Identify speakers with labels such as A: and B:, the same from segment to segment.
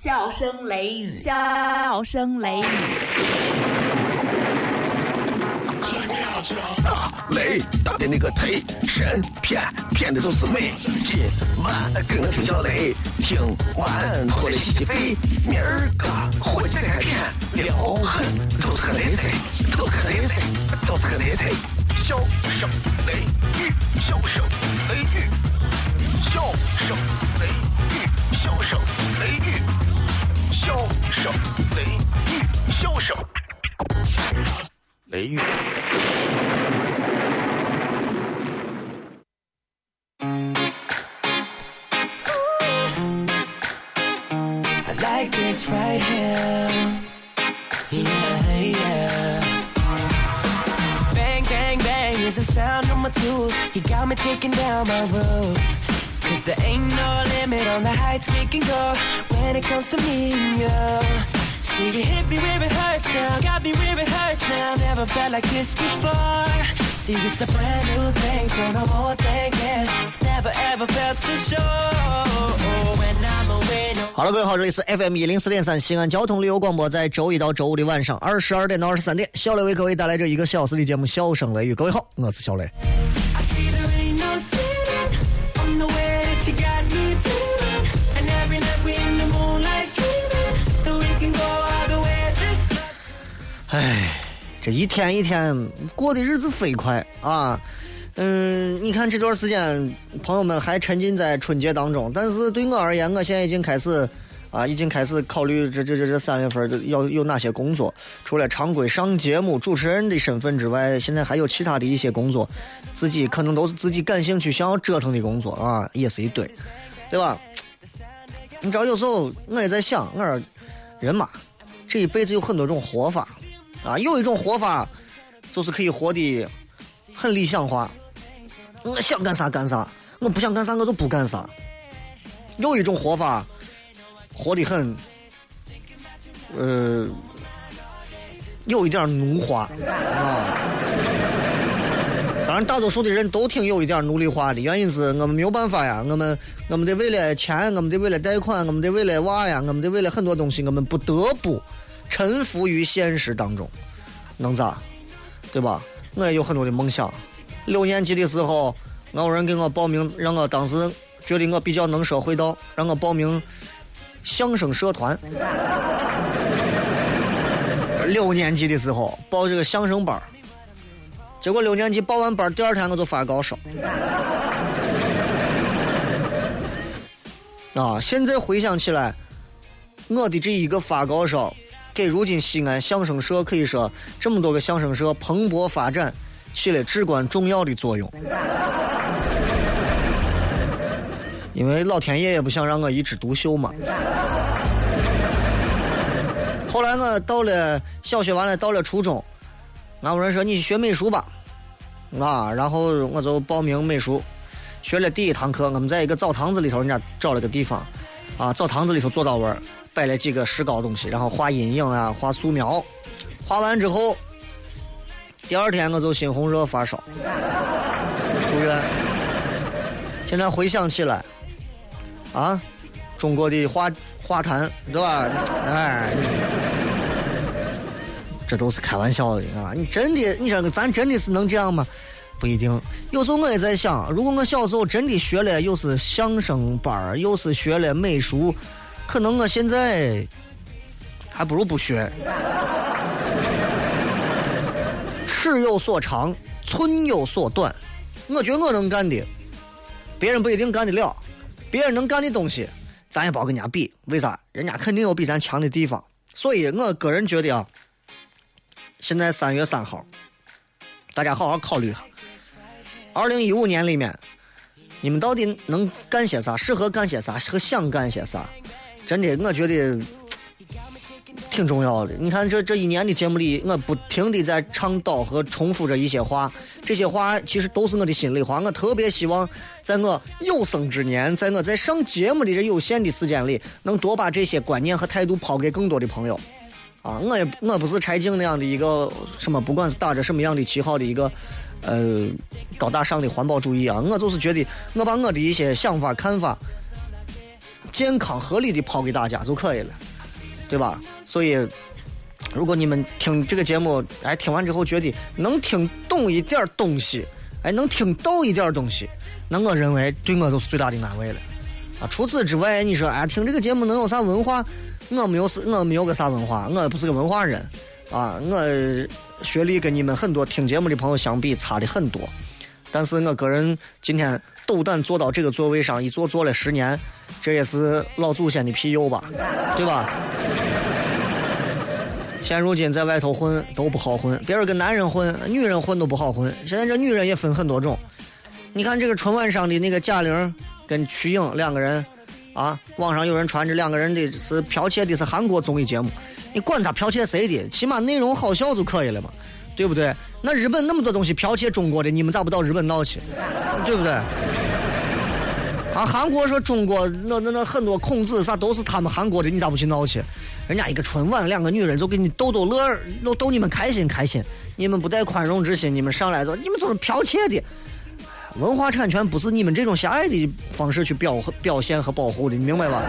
A: 笑声雷雨，笑声雷雨。
B: 大雷大的那个忒神骗骗的都是美。今晚跟我听小雷，听完过来洗洗肺。明儿个回家再看撩狠，都是个雷菜，都是个雷菜，都是个雷菜。笑声雷雨，笑声雷雨，笑声雷雨，笑声雷雨，笑声雷雨，笑声雷雨。
C: I like this right here. Yeah, yeah. Bang, bang, bang is the sound of my tools. You got me taking down my roof. Cause there ain't no limit on the heights we can go when it comes to me and you. See, you hit me where it hurts now, got me where it hurts now. Never felt like this before. See, it's a brand new thing, so no more thinking. Never ever felt so sure. When I'm away, no
D: 好了，各位好，这里是 FM 一零四点三西安交通旅游广播，在周一到周五的晚上二十二点到二十三点，小雷为各位带来这一个小时的节目《笑声雷雨》。各位好，我是小雷。
C: I see there ain't no
D: 唉，这一天一天过的日子飞快啊！嗯，你看这段时间，朋友们还沉浸在春节当中，但是对我而言，我现在已经开始啊，已经开始考虑这这这这三月份的要有哪些工作。除了常规上节目主持人的身份之外，现在还有其他的一些工作，自己可能都是自己感兴趣、想要折腾的工作啊，也是一堆，对吧？你知道，有时候我也在想，我说人嘛，这一辈子有很多种活法。啊，有一种活法，就是可以活得很理想化，我想干啥干啥，我不想干啥我就不干啥。有一种活法，活得很，呃，有一点奴化啊。当然，大多数的人都挺有一点奴隶化的，原因是我们没有办法呀，我们我们得为了钱，我们得为了贷款，我们得为了娃呀，我们得为了很多东西，我们不得不臣服于现实当中，能咋？对吧？我也有很多的梦想。六年级的时候，我有人给我报名，让我当时觉得我比较能说会道，让我报名相声社团。六年级的时候报这个相声班结果六年级报完班第二天我就发高烧。啊！现在回想起来，我的这一个发高烧，给如今西安相声社可以说这么多个相声社蓬勃发展起了至关重要的作用。因为老天爷也不想让我一枝独秀嘛。后来我到了小学完了，到了初中，俺有人说你去学美术吧，啊，然后我就报名美术，学了第一堂课，我们在一个澡堂子里头，人家找了个地方，啊，澡堂子里头坐到位儿，摆了几个石膏东西，然后画阴影啊，画素描，画完之后，第二天我就猩红热发烧，住院。现在回想起来，啊，中国的画画坛，对吧？哎，这都是开玩笑的啊！你真的，你说咱真的是能这样吗？不一定。有时候我也在想，如果我小时候真的学了，又是相声班儿又是学了美术，可能我现在还不如不学。尺有所长，寸有所短。我觉得我能干的，别人不一定干得了。别人能干的东西，咱也不好跟人家比。为啥？人家肯定有比咱强的地方。所以我个人觉得啊，现在三月三号，大家好好考虑一下，二零一五年里面，你们到底能干些啥？适合干些啥？和想干些啥？真的，我觉得挺重要的。你看这这一年的节目里，我不停的在倡导和重复着一些话，这些话其实都是我的心里话。我特别希望在我有生之年，在我在上节目的这有限的时间里，能多把这些观念和态度抛给更多的朋友。啊，我也我不是柴静那样的一个什么，不管是打着什么样的旗号的一个呃高大上的环保主义啊，我就是觉得我把我的一些想法看法健康合理的抛给大家就可以了，对吧？所以，如果你们听这个节目，哎，听完之后觉得能听懂一点东西，哎，能听到一点东西，那我认为对我就是最大的安慰了。啊，除此之外，你说哎，听这个节目能有啥文化？我没有是，我没有个啥文化，我不是个文化人，啊，我学历跟你们很多听节目的朋友相比差的很多。但是我个人今天斗胆坐到这个座位上，一坐坐了十年，这也是老祖先的庇佑吧，对吧？现如今在外头混都不好混，别说跟男人混，女人混都不好混。现在这女人也分很多种。你看这个春晚上的那个贾玲跟瞿颖两个人，啊，网上有人传这两个人的是剽窃的是韩国综艺节目，你管他剽窃谁的，起码内容好笑就可以了嘛，对不对？那日本那么多东西剽窃中国的，你们咋不到日本闹去？对不对？啊，韩国说中国那那那很多孔子啥都是他们韩国的，你咋不去闹去？人家一个春晚，两个女人就给你逗逗乐，逗逗你们开心开心。你们不带宽容之心，你们上来就你们都是剽窃的。文化产权不是你们这种狭隘的方式去表表现和保护的，你明白吧？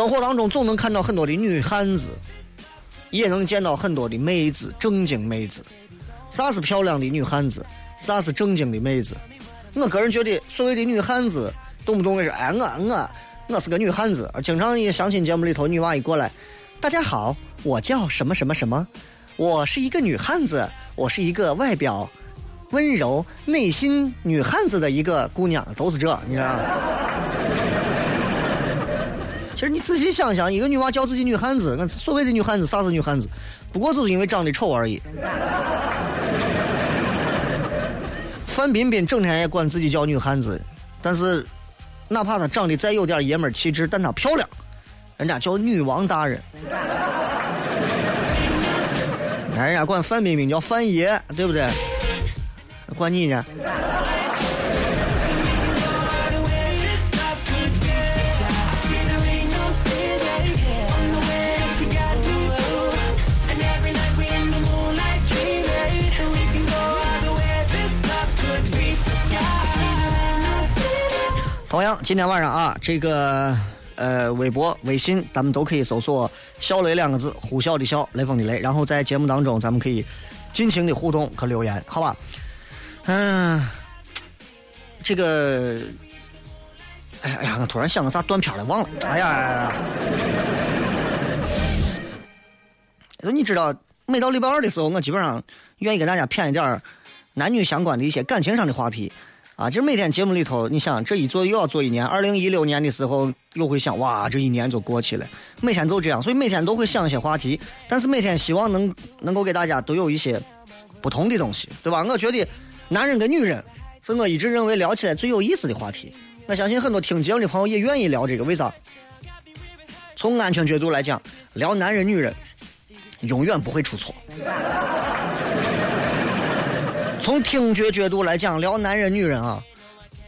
D: 生活当中总能看到很多的女汉子，也能见到很多的妹子，正经妹子。啥是漂亮的女汉子？啥是正经的妹子？我个人觉得，所谓的女汉子，动不动的是哎我我我是个女汉子，经常一相亲节目里头，女娃一过来，大家好，我叫什么什么什么。我是一个女汉子，我是一个外表温柔、内心女汉子的一个姑娘，都是这，你知道？其实你仔细想想，一个女娃叫自己女汉子，那所谓的女汉子，啥是女汉子？不过就是因为长得丑而已。范冰冰整天也管自己叫女汉子，但是哪怕她长得再有点爷们气质，但她漂亮，人家叫女王大人。人家管范冰冰叫范爷，对不对？管你呢？同样，今天晚上啊，这个。呃，微博、微信，咱们都可以搜索“笑雷”两个字，呼啸的笑，雷锋的雷。然后在节目当中，咱们可以尽情的互动和留言，好吧？嗯，这个，哎呀哎呀，我突然想个啥断片了，忘了。哎呀，哎呀你知道，每到礼拜二的时候，我基本上愿意跟大家谝一点男女相关的一些感情上的话题。啊，就是每天节目里头，你想这一做又要做一年。二零一六年的时候又会想，哇，这一年就过去了。每天都这样，所以每天都会想一些话题，但是每天希望能能够给大家都有一些不同的东西，对吧？我觉得男人跟女人是我一直认为聊起来最有意思的话题。我相信很多听节目的朋友也愿意聊这个，为啥？从安全角度来讲，聊男人女人永远不会出错。从听觉角度来讲，聊男人女人啊，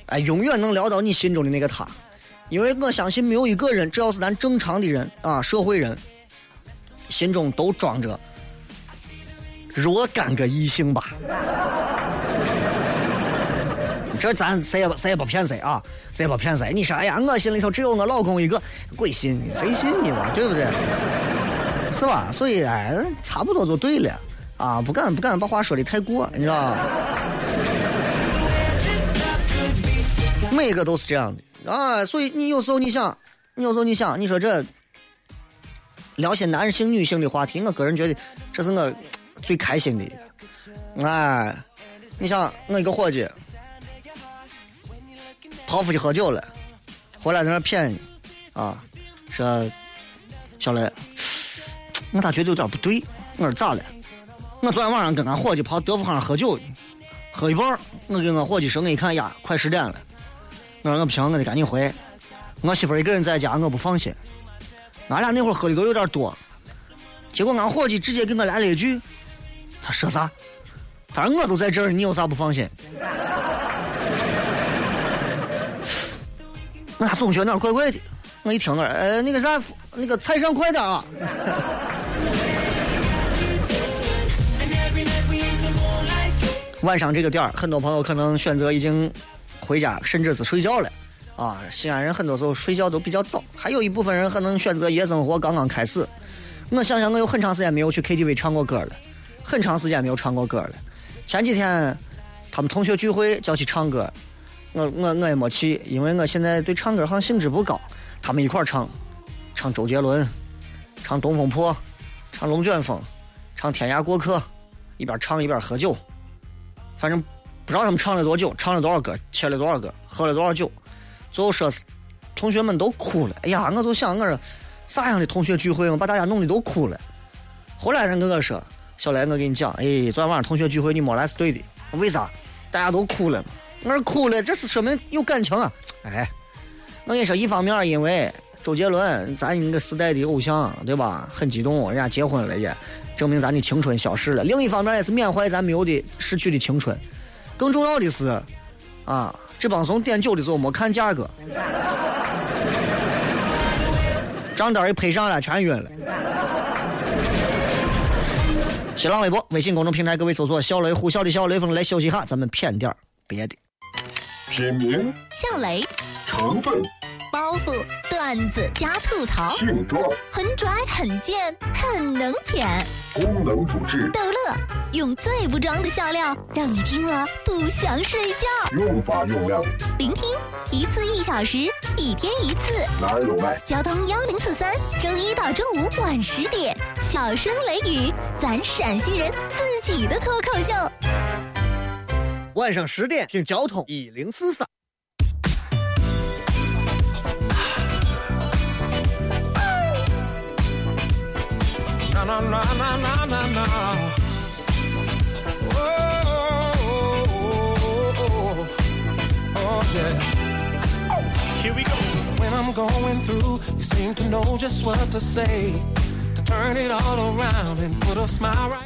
D: 哎，永远能聊到你心中的那个他，因为我相信没有一个人，只要是咱正常的人啊，社会人，心中都装着若干个异性吧。这咱谁也不谁也不骗谁啊，谁也不骗谁。你说，哎呀，我心里头只有我老公一个，鬼信你谁信你嘛，对不对？是吧？所以哎，差不多就对了。啊，不敢不敢把话说的太过，你知道吧？每个都是这样的啊，所以你有时候你想，你有时候你想，你说这聊些男性女性的话题，我个人觉得这是我最开心的。哎，你想我一个伙计跑出去喝酒了，回来在那骗你啊，说小雷，我咋觉得有点不对？我说咋了？我昨天晚上跟俺伙计跑德福巷喝酒，喝一半我跟我伙计说，我一看呀，快十点了，我说我不行，我得赶紧回。我媳妇一个人在家，我不放心。俺俩那会喝的都有点多，结果俺伙计直接给我来了一句：“他说啥？他说我都在这儿，你有啥不放心？” 我咋总觉得哪怪怪的？我一听，我说：“呃，那个啥，那个菜上快点啊！”晚上这个点儿，很多朋友可能选择已经回家，甚至是睡觉了。啊，西安人很多时候睡觉都比较早，还有一部分人可能选择夜生活刚刚开始。我想想，我有很长时间没有去 KTV 唱过歌了，很长时间没有唱过歌了。前几天他们同学聚会叫去唱歌，我我我也没去，因为我现在对唱歌好像兴致不高。他们一块儿唱，唱周杰伦，唱《东风破》，唱《龙卷风》，唱《天涯过客》，一边唱一边喝酒。反正不知道他们唱了多久，唱了多少歌，切了多少歌，喝了多少酒。最后说是同学们都哭了。哎呀，我就想我说啥样的同学聚会嘛，把大家弄得都哭了。后来人跟我说：“小雷，我跟你讲，哎，昨天晚上同学聚会你没来是对的。为啥？大家都哭了嘛。我说哭了，这是说明有感情啊。哎，我跟你说，一方面因为周杰伦，咱那个时代的偶像，对吧？很激动，人家结婚了也，证明咱的青春消失了。另一方面也是缅怀咱没有的逝去的青春。更重要的是，啊。”这帮怂点酒的时候没看价格，账单一拍上来全晕了。新浪微博、微信公众平台，各位搜索“小雷呼啸的小雷锋”来休息哈，咱们骗点别的。
E: 品名：
A: 小雷。
E: 成分。
A: 包袱、段子加吐槽，
E: 性状
A: 很拽、很贱、很能舔。
E: 功能主治
A: 逗乐，用最不装的笑料，让你听了不想睡觉。
E: 用法用量：
A: 聆听一次一小时，一天一次。
E: 哪儿有卖？
A: 交通幺零四三，周一到周五晚十点，小声雷雨，咱陕西人自己的脱口秀。
D: 晚上十点听交通一零四三。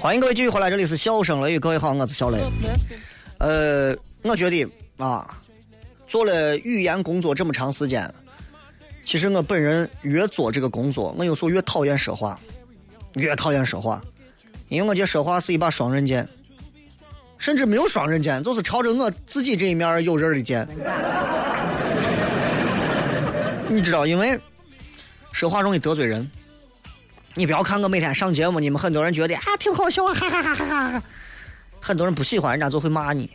D: 欢迎各位继续回来，这里是笑声雷雨，各位好，我是小雷。呃，我觉得啊，做了语言工作这么长时间，其实我本人越做这个工作，我有时候越讨厌说话。越讨厌说话，因为我觉得说话是一把双刃剑，甚至没有双刃剑，就是朝着我自己这一面有刃的剑。你知道，因为说话容易得罪人。你不要看我每天上节目，你们很多人觉得啊挺好笑啊，哈哈哈哈哈哈。很多人不喜欢，人家就会骂你。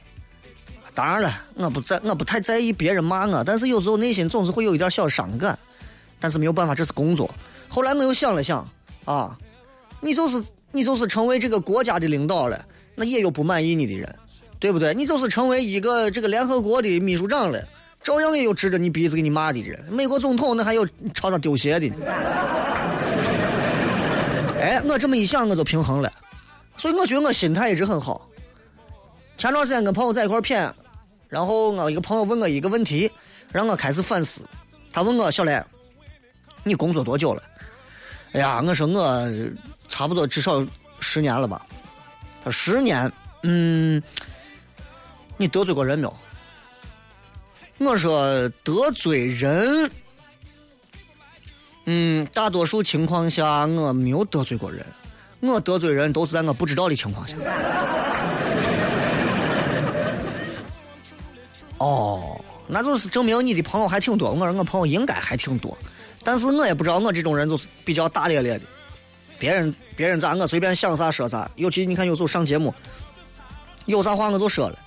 D: 当然了，我不在，我不太在意别人骂我，但是有时候内心总是会有一点小伤感。但是没有办法，这是工作。后来我又想了想，啊。你就是你就是成为这个国家的领导了，那也有不满意你的人，对不对？你就是成为一个这个联合国的秘书长了，照样也有指着你鼻子给你骂的人。美国总统那还有朝他丢鞋的呢。哎，我这么一想，我就平衡了，所以我觉得我心态一直很好。前段时间跟朋友在一块谝，然后我一个朋友问我一个问题，让我开始反思。他问我小雷，你工作多久了？哎呀，我说我。差不多至少十年了吧？他十年，嗯，你得罪过人没有？我说得罪人，嗯，大多数情况下我没有得罪过人，我得罪人都是在我不知道的情况下。哦，那就是证明你的朋友还挺多。我说我朋友应该还挺多，但是我也不知道，我这种人就是比较大咧咧的。别人别人咋我随便想啥说啥，尤其你看有时候上节目，有啥话我就说了，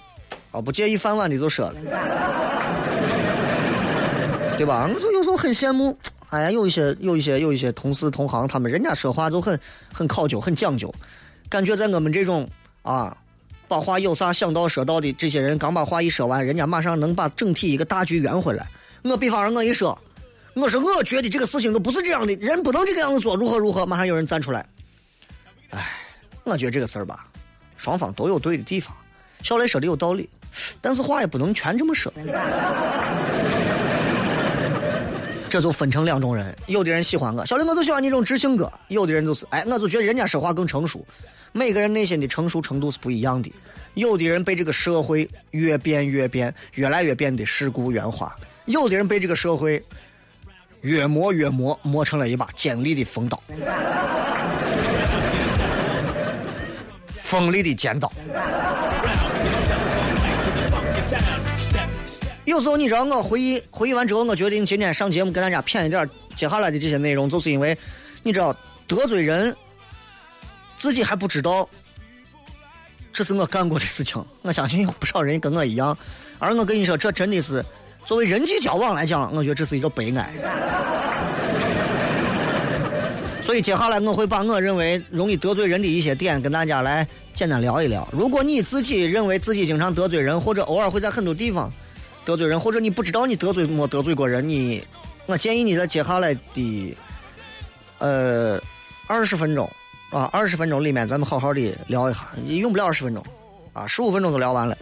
D: 啊不介意饭碗的就说了，对吧？我就有时候很羡慕，哎呀有一些有一些有一些同事同行，他们人家说话就很很考究很讲究，感觉在我们这种啊把话有啥想到说到的这些人，刚把话一说完，人家马上能把整体一个大局圆回来。我比方说我一说。我说，我觉得这个事情都不是这样的，人不能这个样子做，如何如何？马上有人站出来。哎，我觉得这个事儿吧，双方都有对的地方。小雷说的有道理，但是话也不能全这么说。这就分成两种人，有的人喜欢我，小雷我就喜欢你这种直性格；有的人就是，哎，我就觉得人家说话更成熟。每个人内心的成熟程度是不一样的。有的人被这个社会越变越变，越来越变得世故圆滑；有的人被这个社会。越磨越磨，磨成了一把尖利的锋刀，锋利的尖刀。有时候你知道，我回忆回忆完之后，我决定今天上节目跟大家谝一点接下来的这些内容，就是因为你知道得罪人，自己还不知道，这是我干过的事情。我相信有不少人跟我一样，而我跟你说，这真的是作为人际交往来讲，我觉得这是一个悲哀。所以接下来我会把我认为容易得罪人的一些点跟大家来简单聊一聊。如果你自己认为自己经常得罪人，或者偶尔会在很多地方。得罪人，或者你不知道你得罪没得罪过人，你，我建议你在接下来的，呃，二十分钟啊，二十分钟里面，咱们好好的聊一下，用不了二十分钟，啊，十五分钟都聊完了。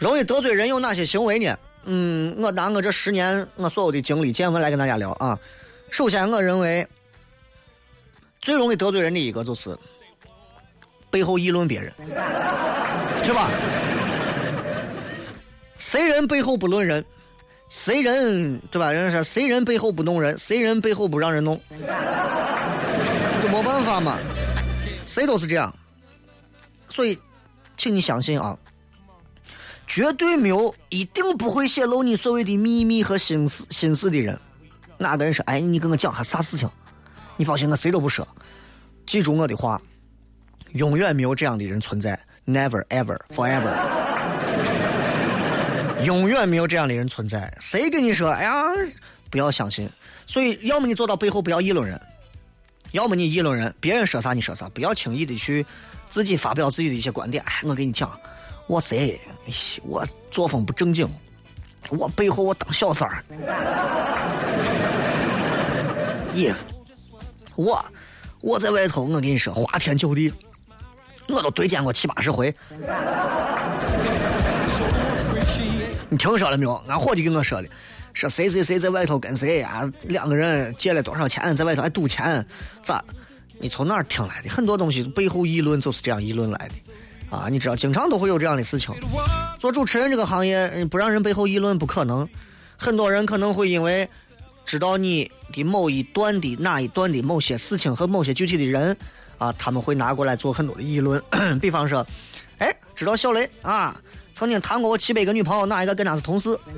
D: 容易得罪人有哪些行为呢？嗯，我拿我这十年我所有的经历见闻来跟大家聊啊。首先，我认为最容易得罪人的一个就是背后议论别人。是吧？谁人背后不论人？谁人对吧？人家说谁人背后不弄人？谁人背后不让人弄？就没办法嘛，谁都是这样。所以，请你相信啊，绝对没有一定不会泄露你所谓的秘密和心思心思的人。哪个人说？哎，你跟我讲下啥事情？你放心，我谁都不说。记住我的话，永远没有这样的人存在。Never ever forever，永远没有这样的人存在。谁跟你说？哎呀，不要相信。所以，要么你做到背后不要议论人，要么你议论人，别人说啥你说啥，不要轻易的去自己发表自己的一些观点。哎，我跟你讲，我谁？我作风不正经，我背后我当小三儿。你，我我在外头，我跟你说，花天酒地。我都对见过七八十回，你听说了没有？俺伙计跟我说的，说谁谁谁在外头跟谁啊，两个人借了多少钱，在外头还赌钱，咋？你从哪儿听来的？很多东西背后议论就是这样议论来的，啊，你知道，经常都会有这样的事情。做主持人这个行业，不让人背后议论不可能。很多人可能会因为知道你的某一段的哪一段的某些事情和某些具体的人。啊，他们会拿过来做很多的议论，比方说，哎，知道小雷啊，曾经谈过我七百个女朋友，哪一个跟他是同事？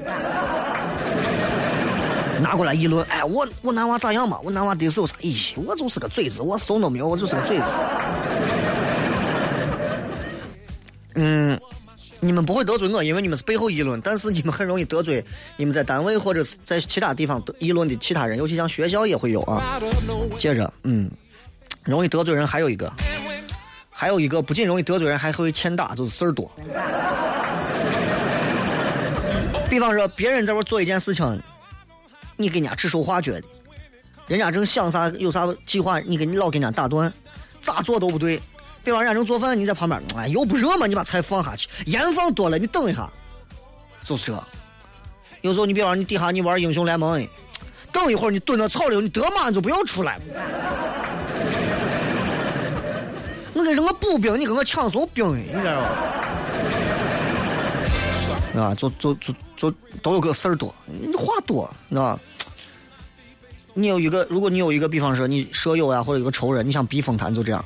D: 拿过来议论，哎，我我男娃咋样嘛？我男娃的时候啥？咦，我就是个嘴子，我怂都没有，我就是个嘴子。嗯，你们不会得罪我，因为你们是背后议论，但是你们很容易得罪你们在单位或者是在其他地方议论的其他人，尤其像学校也会有啊。接着，嗯。容易得罪人还有一个，还有一个不仅容易得罪人，还会欠打，就是事儿多。比方说，别人在这做一件事情，你给人家指手画脚的，人家正想啥有啥计划，你给你老给人家打断，咋做都不对。别往人家正做饭，你在旁边，哎，油不热嘛，你把菜放下去，盐放多了，你等一下，就是这。有时候你比方你底下你玩英雄联盟，等一会儿你蹲着草里，你得嘛就不要出来。我跟什么补兵？你跟我抢什么兵？你知道吧？啊，就就就就都有个事儿多，你话多，你知道吧？你有一个，如果你有一个，比方说你舍友呀，或者一个仇人，你想避风谈，就这样。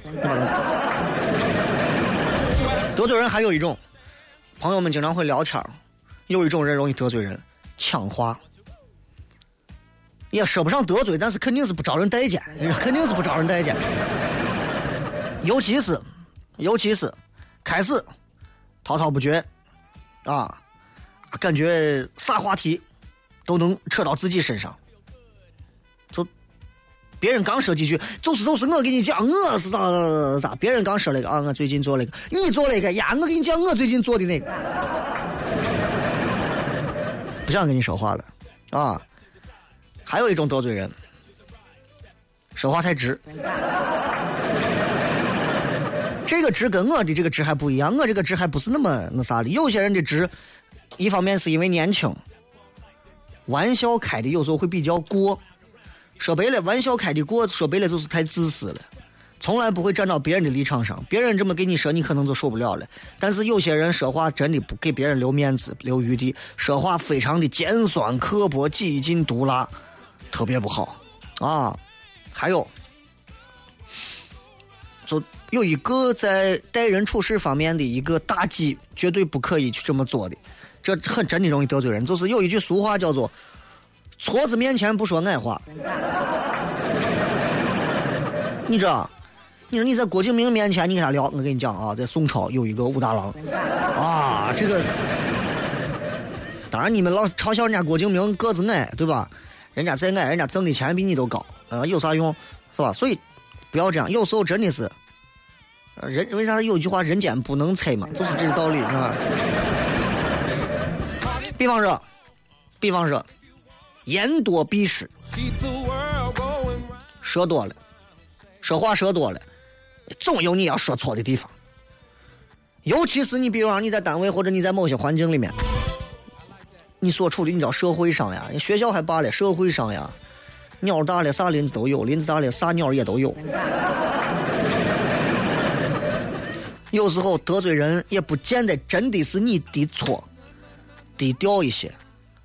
D: 得罪人还有一种，朋友们经常会聊天有一种人容易得罪人，抢话，也说不上得罪，但是肯定是不招人待见，肯定是不招人待见。尤其是，尤其是，开始滔滔不绝，啊，感觉啥话题都能扯到自己身上。就别人刚说几句，就是就是我给你讲，我是咋咋咋咋，别人刚说了一个啊，我最近做了一个，你做了一个呀，我给你讲我最近做的那个，不想跟你说话了，啊，还有一种得罪人，说话太直。这个直跟我的这个直还不一样，我这个直还不是那么那啥的。有些人的直，一方面是因为年轻，玩笑开的有时候会比较过。说白了，玩笑开的过，说白了就是太自私了，从来不会站到别人的立场上。别人这么跟你说，你可能就受不了了。但是有些人说话真的不给别人留面子、留余地，说话非常的尖酸刻薄、几近毒辣，特别不好啊。还有。就有一个在待人处事方面的一个大忌，绝对不可以去这么做的。这很真的容易得罪人，就是有一句俗话叫做“矬子面前不说矮话”。你知道？你说你在郭敬明面前你跟他聊，我跟你讲啊，在宋朝有一个武大郎，啊，这个当然你们老嘲笑人家郭敬明个子矮，对吧？人家再矮，人家挣的钱比你都高，呃，有啥用？是吧？所以不要这样，有时候真的是，呃人为啥有一句话“人间不能拆”嘛，就是这个道理，是吧？比方说，比方说，言多必失，说多了，说话说多了，总有你要说错的地方。尤其是你，比如说你在单位或者你在某些环境里面，你所处的你知道社会上呀，学校还罢了，社会上呀，鸟大了啥林子都有，林子大了啥鸟也都有。有时候得罪人也不见得真的是你的错，低调一些，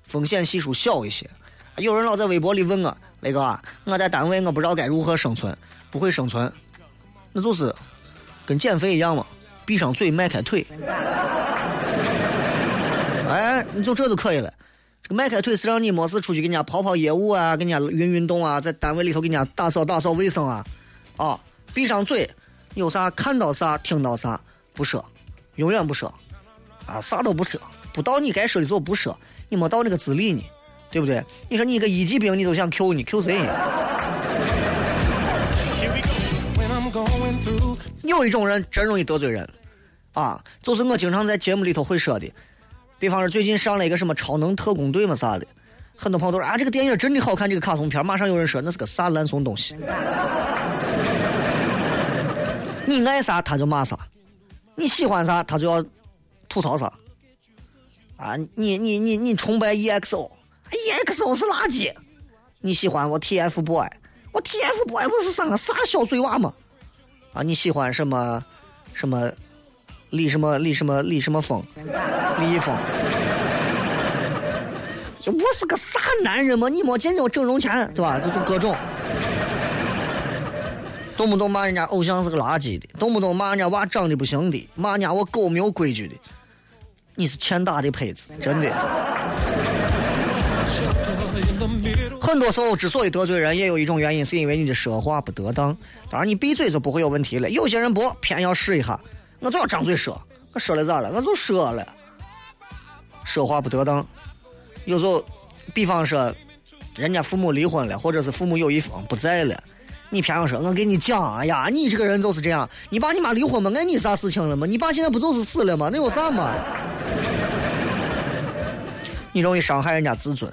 D: 风险系数小一些。有人老在微博里问我，雷哥，我在单位我不知道该如何生存，不会生存，那就是跟减肥一样嘛，闭上嘴迈开腿。哎，你就这就可以了。这个迈开腿是让你没事出去给人家跑跑业务啊，给人家运运动啊，在单位里头给人家打扫打扫卫生啊。啊，闭上嘴，有啥看到啥听到啥不说，永远不说。啊，啥都不说，不到你该说的时候不说，你没到那个资历呢，对不对？你说你一个一级兵，你都想 Q 你 Q 谁？有一种人真容易得罪人，啊，就是我经常在节目里头会说的，比方说最近上了一个什么超能特工队嘛啥的，很多朋友都说啊这个电影真的好看，这个卡通片，马上有人说那是个啥烂怂东西。你爱啥他就骂啥，你喜欢啥他就要吐槽啥。啊，你你你你崇拜 EXO EXO 是垃圾，你喜欢我 TFBOY，我 TFBOY 不是啥啥小嘴娃吗？啊，你喜欢什么什么李什么李什么李什么峰，李易峰。我是个啥男人嘛？你没见着我整容前对吧？就就各种，动不动骂人家偶像是个垃圾的，动不动骂人家娃长得不行的，骂人家我狗没有规矩的，你是欠打的胚子，真的。很多时候之所以得罪人，也有一种原因，是因为你的说话不得当。当然，你闭嘴就不会有问题了。有些人不，偏要试一下，我就要张嘴说，我说了咋了？我就说了，说话不得当。有时候，比方说，人家父母离婚了，或者是父母有一方不在了，你偏要说，我跟你讲，哎呀，你这个人就是这样，你爸你妈离婚吗？碍你啥事情了吗？你爸现在不就是死了吗？那有啥嘛？你容易伤害人家自尊。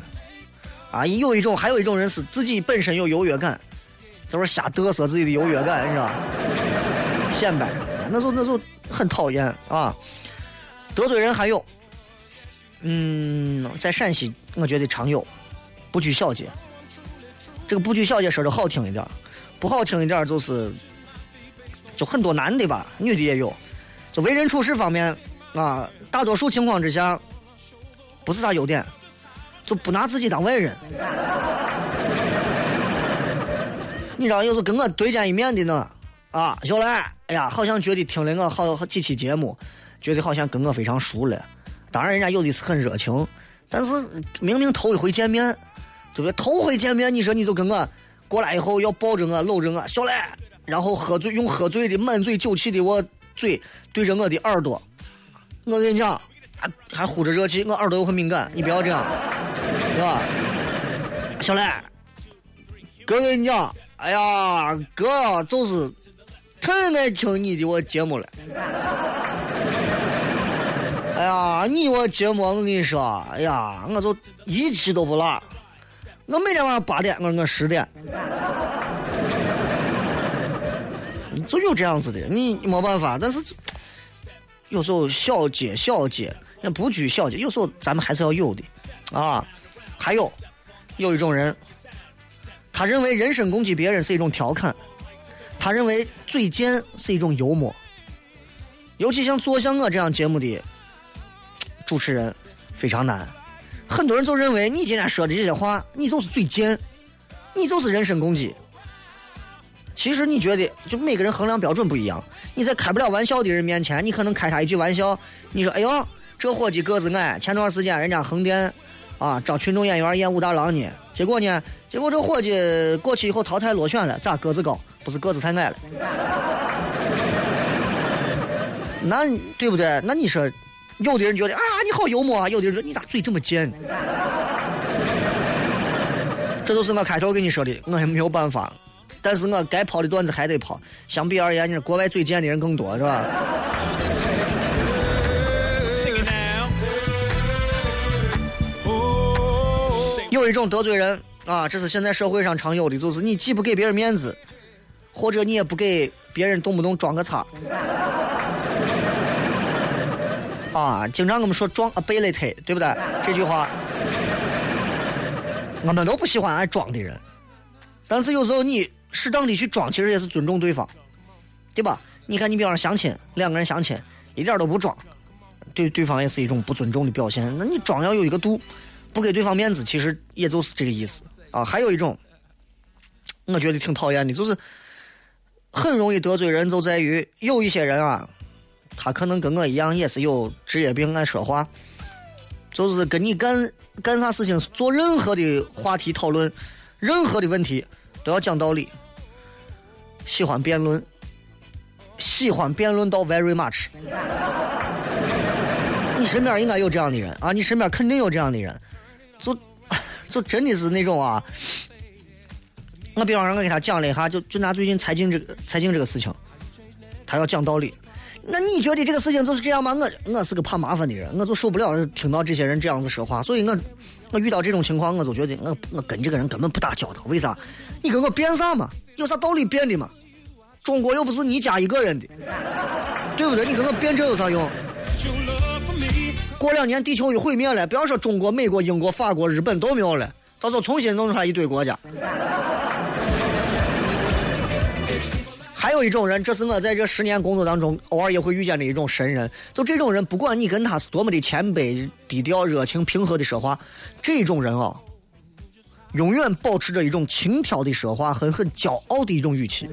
D: 啊，有一种，还有一种人是自己本身有优越感，就是瞎嘚瑟自己的优越感，你知道显摆，那就那就很讨厌啊。得罪人还有，嗯，在陕西我觉得常有，不拘小节。这个不拘小节说的好听一点，不好听一点就是，就很多男的吧，女的也有，就为人处事方面啊，大多数情况之下不是啥优点。就不拿自己当外人，你知道，有时跟我对见一面的呢，啊，小来，哎呀，好像觉得听了我好几期节目，觉得好像跟我非常熟了。当然，人家有的是很热情，但是明明头一回见面，对不对？头回见面，你说你就跟我过来以后要抱着我搂着我，小来，然后喝醉，用喝醉的满嘴酒气的我嘴对着我的耳朵，我跟你讲，还还呼着热气，我耳朵又很敏感，你不要这样。是吧，小来，哥跟你讲，哎呀，哥就是太爱听你的我节目了。哎呀，你我节目，我跟你说，哎呀，我就一期都不落。我每天晚上八点，我我十点，就有这样子的，你没办法。但是有时候小节小节，也不拘小节，有时候咱们还是要有的，啊。还有，有一种人，他认为人身攻击别人是一种调侃，他认为嘴贱是一种幽默。尤其像做像我这样节目的主持人非常难，很多人就认为你今天说的这些话，你就是嘴贱，你就是人身攻击。其实你觉得，就每个人衡量标准不一样。你在开不了玩笑的人面前，你可能开他一句玩笑，你说：“哎呦，这伙计个子矮，前段时间人家横店啊招群众演员演武大郎呢，结果呢，结果这伙计过去以后淘汰落选了，咋个子高？不是个子太矮了。那对不对？那你说，有的人觉得啊你好幽默啊，有的人说你咋嘴这么贱？这都是我开头跟你说的，我也没有办法。但是我该抛的段子还得抛。相比而言，你说国外嘴贱的人更多，是吧？有一种得罪人啊，这是现在社会上常有的，就是你既不给别人面子，或者你也不给别人动不动装个叉。啊，经常我们说装 ability，对不对？这句话，我们都不喜欢爱装的人，但是有时候你适当的去装，其实也是尊重对方，对吧？你看，你比方相亲，两个人相亲，一点都不装，对对方也是一种不尊重的表现。那你装要有一个度，不给对方面子，其实也就是这个意思啊。还有一种，我觉得挺讨厌的，就是很容易得罪人，就在于有一些人啊，他可能跟我一样也是有职业病，爱说话，就是跟你干干啥事情，做任何的话题讨论，任何的问题都要讲道理，喜欢辩论，喜欢辩论到 very much。你身边应该有这样的人啊，你身边肯定有这样的人，就真的是那种啊。我比方说，我给他讲了一下，就就拿最近财经这个财经这个事情，他要讲道理。那你觉得这个事情就是这样吗？我我是个怕麻烦的人，我就受不了听到这些人这样子说话，所以我我遇到这种情况，我就觉得我我跟这个人根本不打交道。为啥？你跟我辩啥嘛？有啥道理辩的嘛？中国又不是你家一个人的，对不对？你跟我辩这有啥用？过两年地球就毁灭了，不要说中国、美国、英国、法国、日本都没有了，到时候重新弄出来一堆国家。还有一种人，这是我在这十年工作当中偶尔也会遇见的一种神人。就这种人，不管你跟他是多么的谦卑、低调、热情、平和的说话，这种人啊，永远保持着一种轻佻的说话和很骄傲的一种语气。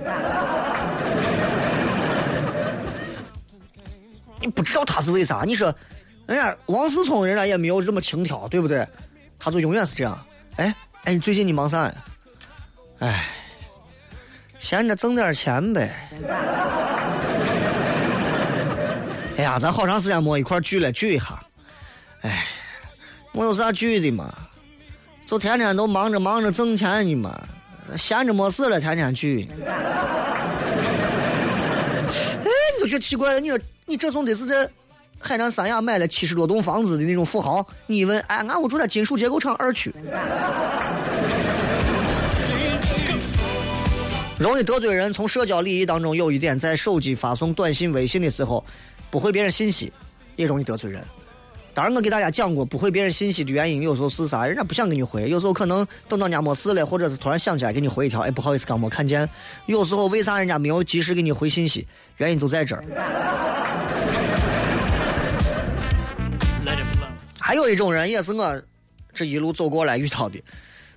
D: 你不知道他是为啥？你说，人家王思聪，人家也没有这么轻佻，对不对？他就永远是这样。哎哎，你最近你忙啥？哎，闲着挣点钱呗。哎呀，咱好长时间没一块聚了，聚一下。哎，我有啥聚的嘛？就天天都忙着忙着挣钱呢嘛，闲着没事了，天天聚。哎，你就觉得奇怪了，你说你这种得是在海南三亚买了七十多栋房子的那种富豪，你问，哎，俺屋住在金属结构厂二区。容易得罪人，从社交礼仪当中有一点，在手机发送短信、微信的时候，不回别人信息，也容易得罪人。当然，我给大家讲过，不回别人信息的原因，有时候是啥？人家不想给你回，有时候可能等到人家没事了，或者是突然想起来给你回一条，哎，不好意思，刚没看见。有时候为啥人家没有及时给你回信息？原因就在这儿。还有一种人，也是我这一路走过来遇到的，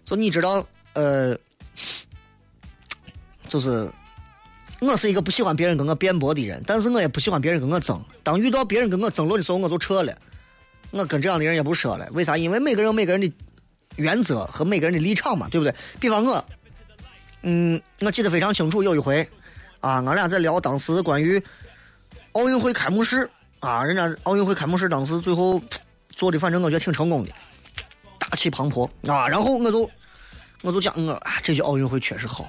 D: 就你知道，呃，就是我是一个不喜欢别人跟我辩驳的人，但是我也不喜欢别人跟我争。当遇到别人跟我争论的时候，我就撤了。我跟这样的人也不说了，为啥？因为每个人有每个人的原则和每个人的立场嘛，对不对？比方我，嗯，我记得非常清楚，有一回啊，俺俩在聊当时关于奥运会开幕式啊，人家奥运会开幕式当时最后做的，反正我觉得挺成功的，大气磅礴啊。然后我就我就讲我啊，这届奥运会确实好。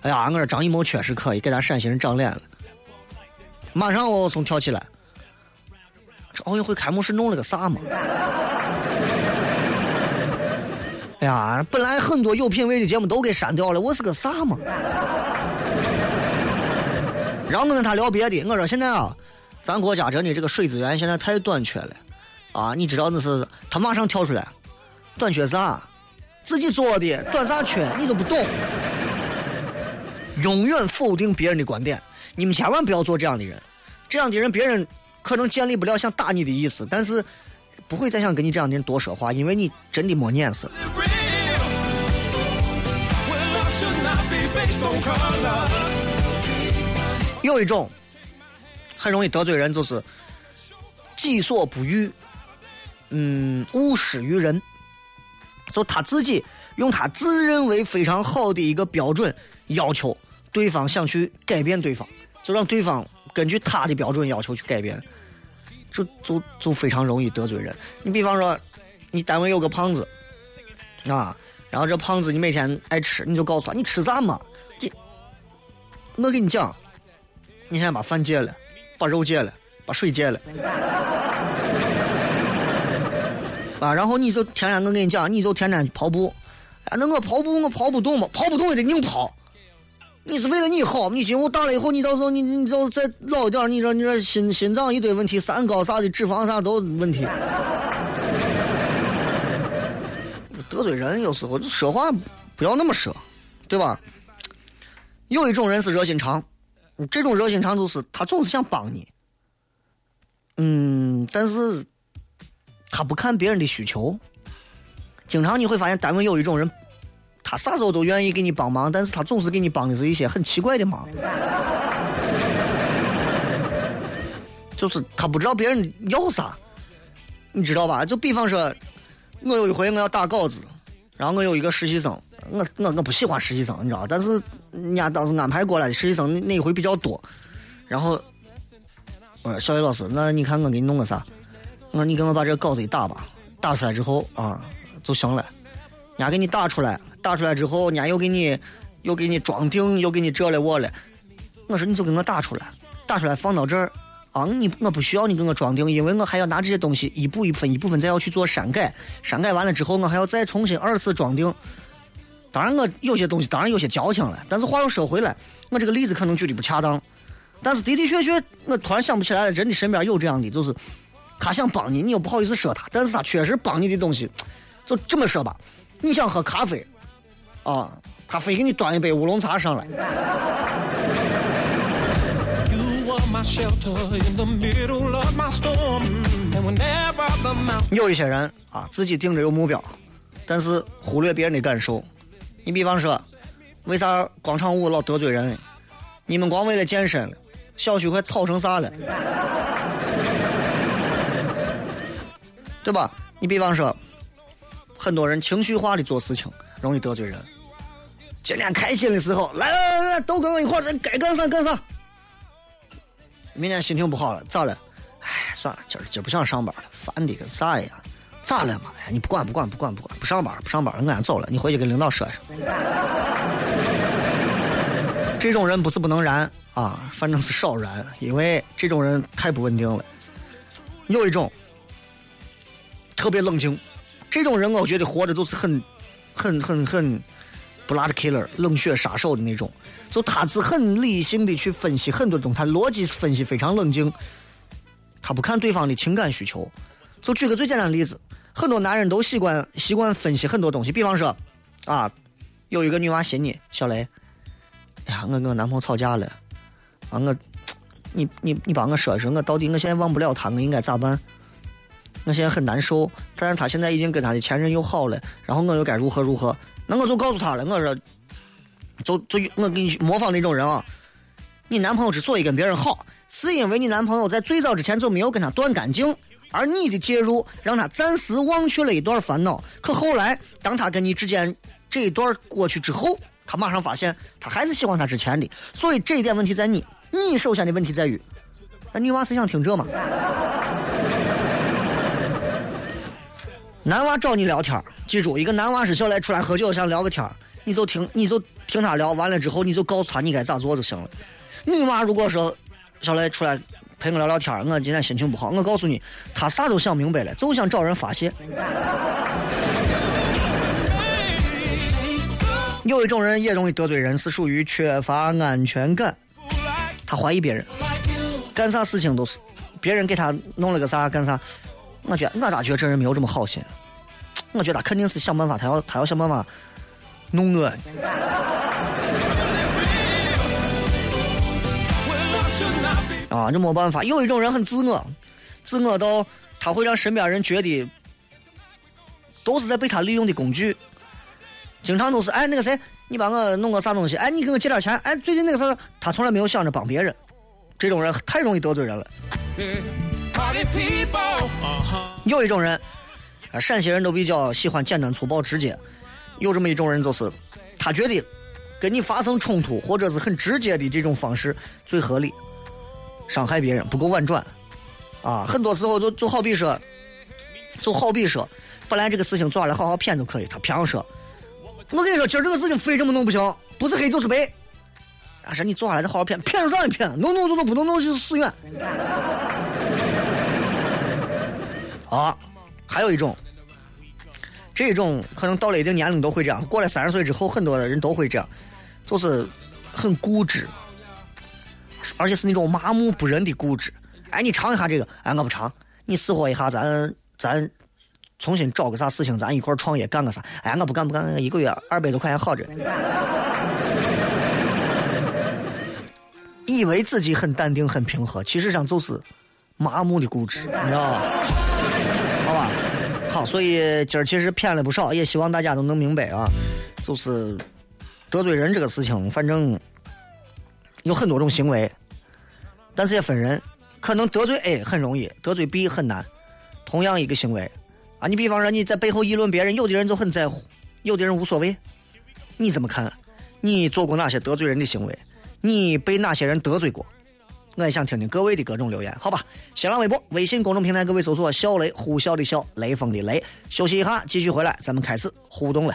D: 哎呀，我说张艺谋确实可以，给咱陕西人长脸了。马上我从跳起来，这奥运会开幕式弄了个啥嘛？哎呀，本来很多有品位的节目都给删掉了，我是个啥嘛？然后我跟他聊别的，我说现在啊，咱国家真的这个水资源现在太短缺了，啊，你知道那是他马上跳出来，短缺啥？自己做的短啥缺？你都不懂，永远否定别人的观点，你们千万不要做这样的人，这样的人别人可能建立不了想打你的意思，但是不会再想跟你这样的人多说话，因为你真的没眼色。有一种很容易得罪人，就是己所不欲，嗯，勿施于人。就他自己用他自认为非常好的一个标准要求对方想去改变对方，就让对方根据他的标准要求去改变，就就就非常容易得罪人。你比方说，你单位有个胖子，啊，然后这胖子你每天爱吃，你就告诉他你吃啥嘛？你，我跟你讲，你现在把饭戒了，把肉戒了，把水戒了。啊，然后你就天天，我跟你讲，你就天天跑步，啊，那我跑步我跑不动嘛，跑不动也得硬跑。你是为了你好，你今后大了以后，你到时候你你就再老一点，你说你说心心脏一堆问题，三高啥的，脂肪啥都问题。得罪人有时候说话不要那么说，对吧？有一种人是热心肠，这种热心肠就是他总是想帮你，嗯，但是。他不看别人的需求，经常你会发现单位有一种人，他啥时候都愿意给你帮忙，但是他总是给你帮的是一些很奇怪的忙，就是他不知道别人要啥，你知道吧？就比方说，我有一回我要打稿子，然后我有一个实习生，我我我不喜欢实习生，你知道，但是人家当时安排过来的实习生那那一回比较多，然后我说小魏老师，那你看我给你弄个啥？我说你给我把这个稿子一打吧，打出来之后啊就行了。人家给你打出来，打出来之后，人家又给你又给你装订，又给你这了我了。我说你就给我打出来，打出来放到这儿啊！你我不需要你给我装订，因为我还要拿这些东西一步一分一部分再要去做删改，删改完了之后我还要再重新二次装订。当然我有些东西当然有些矫情了，但是话又说回来，我这个例子可能举的不恰当，但是的的确确我突然想不起来了，人的身边有这样的就是。他想帮你，你又不好意思说他，但是他确实帮你的东西，就这么说吧。你想喝咖啡，啊，他非给你端一杯乌龙茶上来。有一些人啊，自己定着有目标，但是忽略别人的感受。你比方说，为啥广场舞老得罪人？你们光为了健身，小区快吵成啥了？对吧？你比方说，很多人情绪化的做事情，容易得罪人。今天开心的时候，来来来来，都跟我一块儿，咱该干啥干啥。明天心情不好了，咋了？哎，算了，今儿今儿不想上班了，烦的跟啥一样。咋了嘛？哎，你不管不管不管不管，不上班不上班，俺走了，你回去跟领导说一声。这种人不是不能燃啊，反正是少燃，因为这种人太不稳定了。有一种。特别冷静，这种人我觉得活着就是很、很、很、很 blood killer 冷血杀手的那种。就他是很理性的去分析很多东西，他逻辑分析非常冷静，他不看对方的情感需求。就举个最简单的例子，很多男人都习惯习惯分析很多东西，比方说，啊，有一个女娃寻你，小雷，哎呀，我跟我男朋友吵架了，啊，我，你你你帮我说说，我到底我现在忘不了他，我应该咋办？我现在很难受，但是他现在已经跟他的前任又好了，然后我又该如何如何？那我就告诉他了，我说，就就我给你模仿那种人啊，你男朋友之所以跟别人好，是因为你男朋友在最早之前就没有跟他断干净，而你的介入让他暂时忘却了一段烦恼。可后来，当他跟你之间这一段过去之后，他马上发现他还是喜欢他之前的，所以这一点问题在你，你首先的问题在于，那女娃是想听这吗？男娃找你聊天记住，一个男娃是小来出来喝酒想聊个天你就听，你就听他聊完了之后，你就告诉他你该咋做就行了。女娃如果说小来出来陪我聊聊天我今天心情不好，我告诉你，他啥都想明白了，就想找人发泄。有一种人也容易得罪人，是属于缺乏安全感，他怀疑别人，干啥事情都是别人给他弄了个啥干啥。我觉我咋觉得这人没有这么好心？我觉得他肯定是想办法，他要他要想办法弄我。啊，这没办法。有一种人很自我，自我到他会让身边人觉得都是在被他利用的工具。经常都是哎，那个谁，你帮我弄个啥东西？哎，你给我借点钱？哎，最近那个啥，他从来没有想着帮别人，这种人太容易得罪人了。有一种人，啊，陕西人都比较喜欢简单粗暴直接。有这么一种人，就是他觉得跟你发生冲突或者是很直接的这种方式最合理，伤害别人不够婉转啊。很多时候就就好比说，就好比说，本来这个事情做下来好好骗就可以，他偏要说，我跟你说，今儿这个事情非这么弄不行，不是黑就是白。啊，说你做下来再好好骗，骗上一骗，弄弄弄弄，不弄弄就是死远。啊，还有一种，这种可能到了一定年龄都会这样，过了三十岁之后，很多的人都会这样，就是很固执，而且是那种麻木不仁的固执。哎，你尝一下这个，哎，我不尝。你试喝一下，咱咱重新找个啥事情，咱一块创业干个啥？哎，我不干不干，一个月二百多块钱好着。以为自己很淡定很平和，其实上就是麻木的固执，你知道吧？好，所以今儿其实骗了不少，也希望大家都能明白啊，就是得罪人这个事情，反正有很多种行为，但是也分人，可能得罪 A 很容易，得罪 B 很难。同样一个行为啊，你比方说你在背后议论别人，有的人就很在乎，有的人无所谓。你怎么看？你做过哪些得罪人的行为？你被哪些人得罪过？我也想听听各位的各种留言，好吧？新浪微博、微信公众平台，各位搜索“小雷”，呼啸的啸，雷锋的雷。休息一下，继续回来，咱们开始互动了。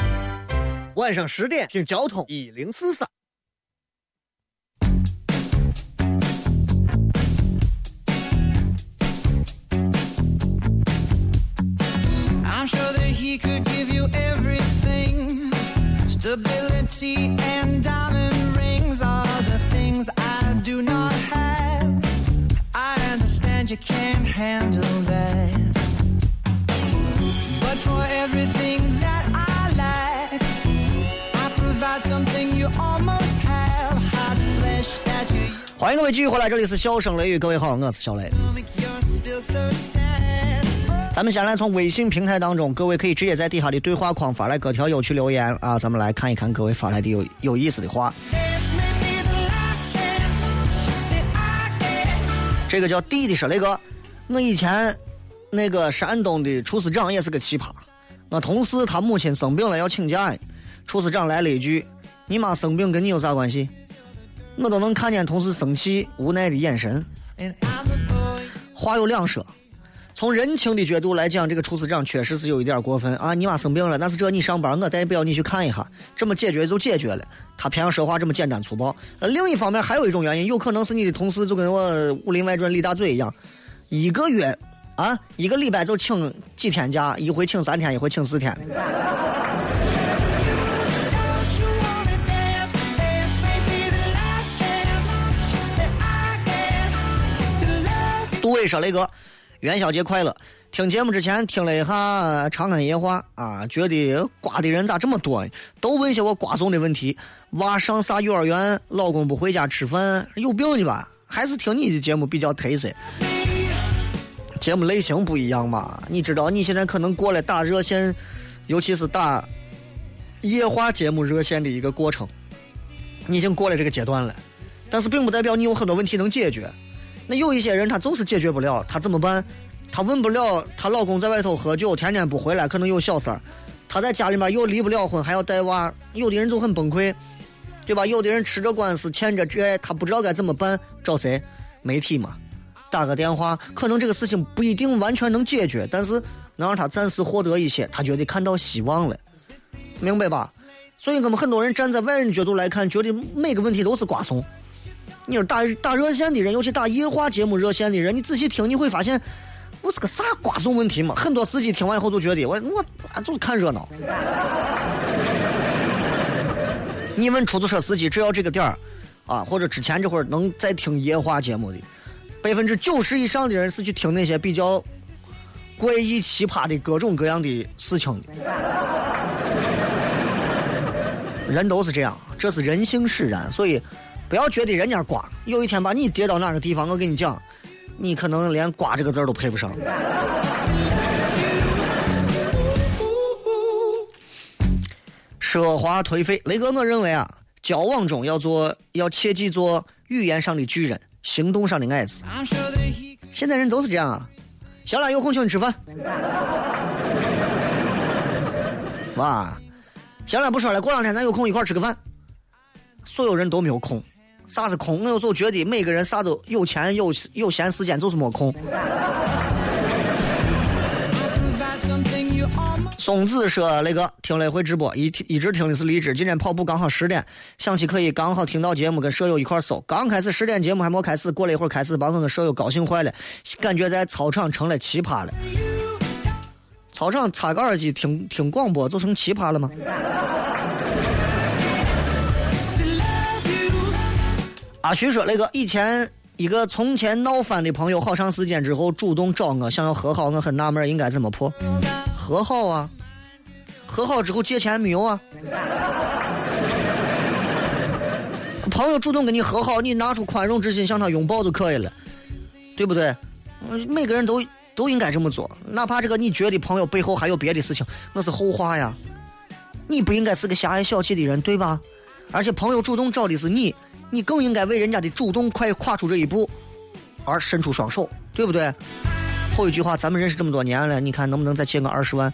D: 晚上十点听交通一零四三。
F: I'm sure that he could give you everything. Stability and diamond rings are the things I do not have. I understand you can't handle that.
D: 欢迎各位继续回来，这里是笑声雷雨，各位好，我是小雷。咱们先来从微信平台当中，各位可以直接在底下的对话框发来各条有趣留言啊，咱们来看一看各位发来的有有意思的话。这个叫弟弟说雷哥，我以前那个山东的厨师长也是个奇葩。我同事他母亲生病了要请假，厨师长来了一句：“你妈生病跟你有啥关系？”我都能看见同事生气无奈的眼神。话有两说，从人情的角度来讲，这个厨师长确实是有一点过分啊！你妈生病了，那是这你上班，我代表你去看一下，这么解决就解决了。他偏要说话这么简单粗暴。另一方面还有一种原因，有可能是你的同事就跟我《武林外传》李大嘴一样，一个月啊，一个礼拜就请几天假，一回请三天，一回请四天。谁说：“雷哥，元宵节快乐！听节目之前听了一下《长安夜话》啊，觉得瓜的人咋这么多呢？都问些我瓜怂的问题。娃上啥幼儿园？老公不回家吃饭？有病的吧？还是听你的节目比较忒色。节目类型不一样嘛？你知道你现在可能过了打热线，尤其是打夜话节目热线的一个过程，你已经过了这个阶段了。但是并不代表你有很多问题能解决。那有一些人他就是解决不了，他怎么办？他问不了，她老公在外头喝酒，天天不回来，可能有小三儿。她在家里面又离不了婚，还要带娃，有的人就很崩溃，对吧？有的人吃着官司，欠着债，他不知道该怎么办，找谁？媒体嘛，打个电话，可能这个事情不一定完全能解决，但是能让他暂时获得一些，他觉得看到希望了，明白吧？所以我们很多人站在外人角度来看，觉得每个问题都是瓜怂。你说打打热线的人，尤其打夜话节目热线的人，你仔细听，你会发现，我是个啥瓜怂问题嘛？很多司机听完以后就觉得，我我就是看热闹。你问出租车司机，只要这个点儿，啊，或者之前这会儿能在听夜话节目的，百分之九十以上的人是去听那些比较怪异奇葩的各种各样的事情的。人都是这样，这是人性使然，所以不要觉得人家瓜，有一天把你跌到哪个地方，我跟你讲，你可能连“瓜”这个字都配不上。奢华颓废，雷哥，我认为啊，交往中要做要切记做语言上的巨人，行动上的矮子。现在人都是这样啊。小兰有空请你吃饭。哇，小兰不说了，过两天咱有空一块吃个饭。所有人都没有空，啥是空？我有时候觉得每个人啥都有钱有有闲时间，就是没空。松子说：“那个听了一回直播，一一直听的是荔枝。今天跑步刚好十点，想起可以刚好听到节目，跟舍友一块搜。刚开始十点节目还没开始，过了一会儿开始，把我跟舍友高兴坏了，感觉在操场成了奇葩了。操场插个耳机听听广播就成奇葩了吗？阿徐说：“那个以前一个从前闹翻的朋友，好长时间之后主动找我，想要和好，我很纳闷，应该怎么破？和好啊，和好之后借钱没有啊？朋友主动跟你和好，你拿出宽容之心向他拥抱就可以了，对不对？每个人都都应该这么做，哪怕这个你觉得朋友背后还有别的事情，那是后话呀。你不应该是个狭隘小气的人，对吧？而且朋友主动找的是你，你更应该为人家的主动快跨出这一步而伸出双手，对不对？后一句话，咱们认识这么多年了，你看能不能再借个二十万？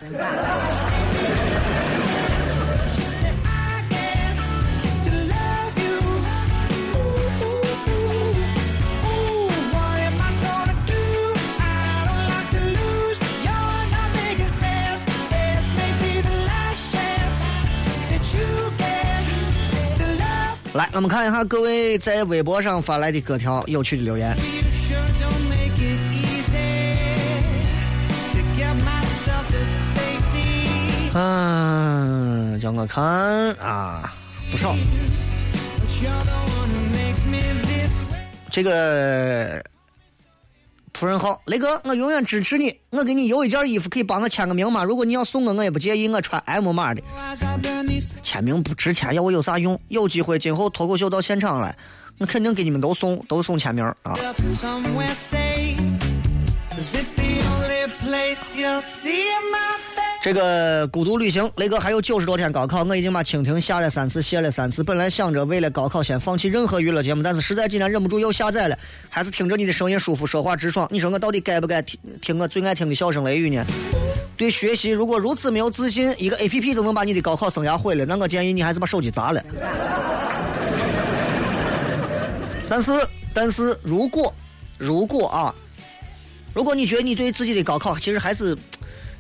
D: 咱，们看一下各位在微博上发来的各条有趣的留言。嗯，叫我看啊，不少。这个夫人好，雷哥，我永远支持你。我给你邮一件衣服，可以帮我签个名吗？如果你要送我，我也不介意，我穿 M 码的。签名不值钱，要我有啥用？有机会今后脱口秀到现场来，我肯定给你们都送，都送签名啊。这个孤独旅行，雷哥还有九十多天高考，我已经把蜻蜓下了三次，卸了三次。本来想着为了高考先放弃任何娱乐节目，但是实在今天忍不住又下载了，还是听着你的声音舒服，说话直爽。你说我到底该不该听听我最爱听的笑声雷雨呢？对学习如果如此没有自信，一个 A P P 就能把你的高考生涯毁了，那我建议你还是把手机砸了。但是，但是如果，如果啊，如果你觉得你对自己的高考其实还是，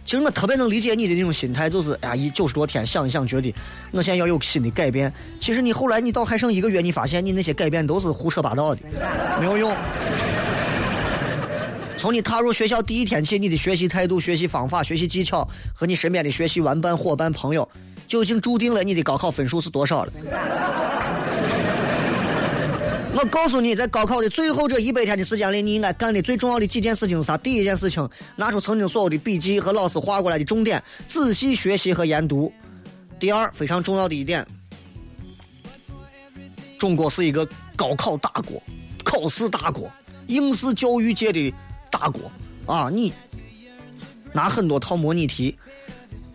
D: 其实我特别能理解你的那种心态，就是哎呀，一九十多天想一想，觉得我现在要有新的改变。其实你后来你到还剩一个月，你发现你那些改变都是胡扯八道的，没有用。从你踏入学校第一天起，你的学习态度、学习方法、学习技巧和你身边的学习玩伴、伙伴、朋友，就已经注定了你的高考分数是多少了。我告诉你，在高考的最后这一百天的时间里，你应该干的最重要的几件事情是啥？第一件事情，拿出曾经所有的笔记和老师画过来的重点，仔细学习和研读。第二，非常重要的一点，中国是一个高考大国，考试大国，应试教育界的大国啊！你拿很多套模拟题，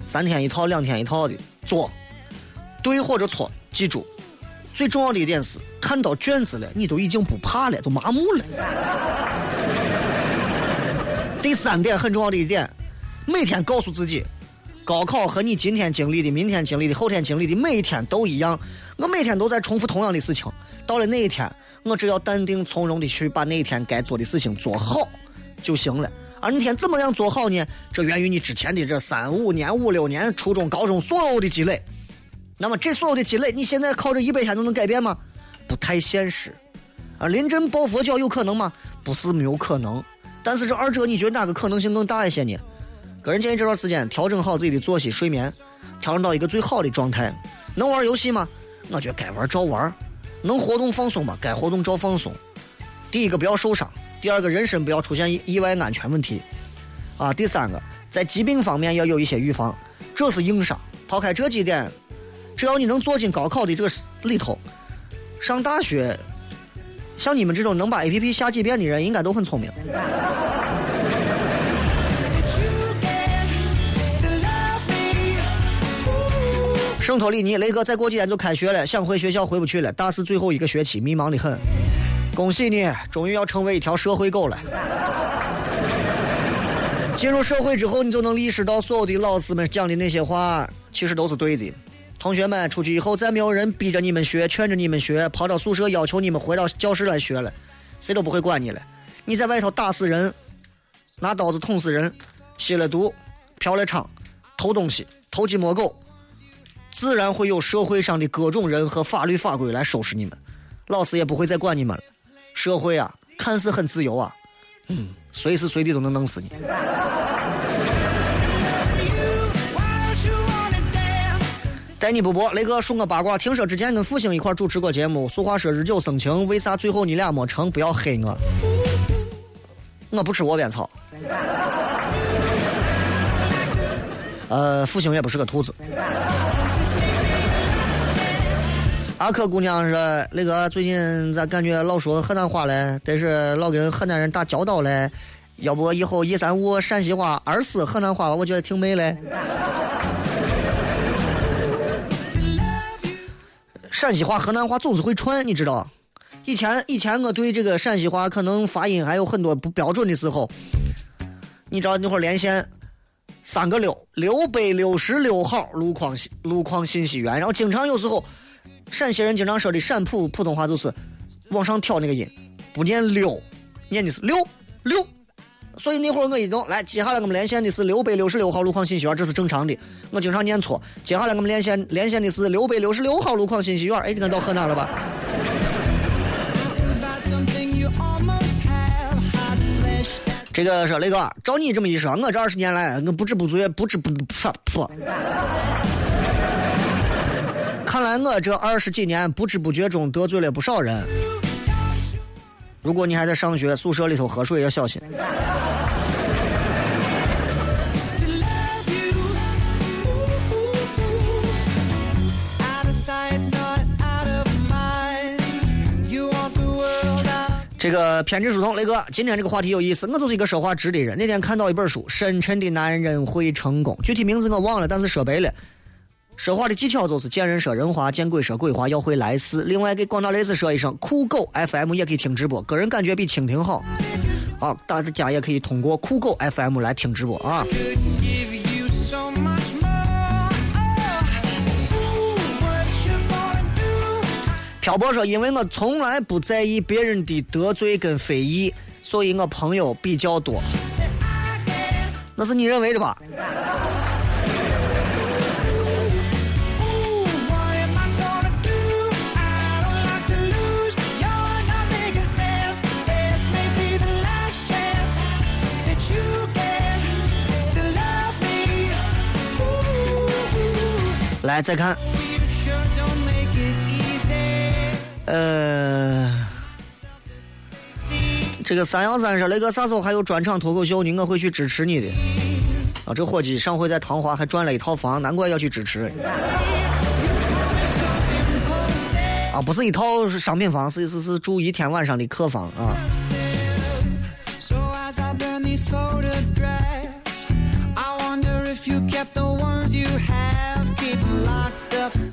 D: 三天一套、两天一套的做，对或者错，记住。最重要的一点是，看到卷子了，你都已经不怕了，都麻木了。第三点很重要的一点，每天告诉自己，高考和你今天经历的、明天经历的、后天经历的每一天都一样，我每天都在重复同样的事情。到了那一天，我只要淡定从容的去把那一天该做的事情做好就行了。而那天怎么样做好呢？这源于你之前的这三五年、五六年初中、高中所有的积累。那么这所有的积累，你现在靠这一百天都能改变吗？不太现实。啊，临阵抱佛脚有可能吗？不是没有可能。但是这二者，你觉得哪个可能性更大一些呢？个人建议这段时间调整好自己的作息、睡眠，调整到一个最好的状态。能玩游戏吗？我觉得该玩照玩。能活动放松吗，该活动照放松。第一个不要受伤，第二个人身不要出现意外安全问题，啊，第三个在疾病方面要有一些预防，这是硬伤。抛开这几点，只要你能坐进高考的这个里头，上大学，像你们这种能把 A P P 下几遍的人，应该都很聪明。圣托里尼，雷哥再过几天就开学了，想回学校回不去了。大四最后一个学期，迷茫的很。恭喜你，终于要成为一条社会狗了。进入社会之后，你就能意识到所有的老师们讲的那些话，其实都是对的。同学们出去以后，再没有人逼着你们学，劝着你们学，跑到宿舍要求你们回到教室来学了，谁都不会管你了。你在外头打死人，拿刀子捅死人，吸了毒，嫖了娼，偷东西，偷鸡摸狗，自然会有社会上的各种人和法律法规来收拾你们，老师也不会再管你们了。社会啊，看似很自由啊，嗯，随时随地都能弄死你。带你不播，雷哥说个八卦。听说之前跟复兴一块主持过节目，俗话说日久生情，为啥最后你俩没成？不要黑我，我不吃窝边草。呃，复兴也不是个兔子。阿珂姑娘说：“那个最近咋感觉老说河南话嘞？但是老跟河南人打交道嘞。要不以后一三五陕西话，二四河南话，我觉得挺美嘞。陕西话、河南话总是会串，你知道？以前以前我对这个陕西话可能发音还有很多不标准的时候，你知道那会儿连线三个六六百六十六号路况路况信息源，然后经常有时候。”陕西人经常说的陕普普通话就是往上挑那个音，不念六，念的是六六。所以那会儿我一动，来接下来我们连线的是六百六十六号路况信息员，这是正常的。我经常念错。接下来我们连线连线的是六百六十六号路况信息员，哎，你看到河南了吧？这个说雷哥，照你这么一说，我这二十年来，我不知不觉不知不噗噗。看来我这二十几年不知不觉中得罪了不少人。如果你还在上学，宿舍里头喝水要小心。这个偏执书童雷哥，今天这个话题有意思。我就是一个说话直的人。那天看到一本书《深沉的男人会成功》，具体名字我忘了，但是说白了。说话的技巧就是见人说人话，见鬼说鬼话，要会来事。另外给广大雷子说一声，酷狗 FM 也可以听直播，个人感觉比蜻蜓好。啊，大家也可以通过酷狗 FM 来听直播啊。漂泊说，因为我从来不在意别人的得罪跟非议，所以我朋友比较多。那是你认为的吧？来，再看，呃，这个三幺三说雷哥啥时候还有专场脱口秀呢？我会去支持你的。啊，这伙计上回在唐华还赚了一套房，难怪要去支持。啊，不是一套商品房，是是是住一天晚上的客房啊。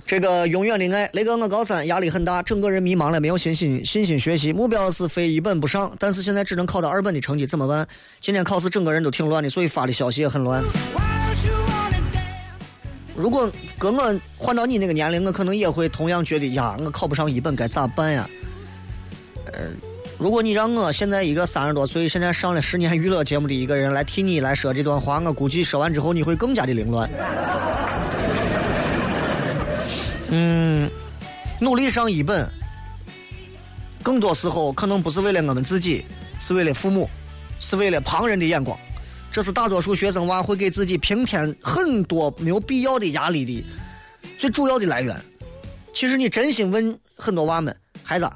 D: 这个永远的爱，雷哥，我高三压力很大，整个人迷茫了，没有信心，信心学习，目标是非一本不上，但是现在只能考到二本的成绩，怎么办？今天考试整个人都挺乱的，所以发的消息也很乱。如果跟我换到你那个年龄，我可能也会同样觉得呀，我考不上一本该咋办呀？呃，如果你让我现在一个三十多岁，现在上了十年娱乐节目的一个人来替你来说这段话，我估计说完之后你会更加的凌乱。嗯，努力上一本，更多时候可能不是为了我们自己，是为了父母，是为了旁人的眼光。这是大多数学生娃会给自己平添很多没有必要的压力的最主要的来源。其实你真心问很多娃们，孩子，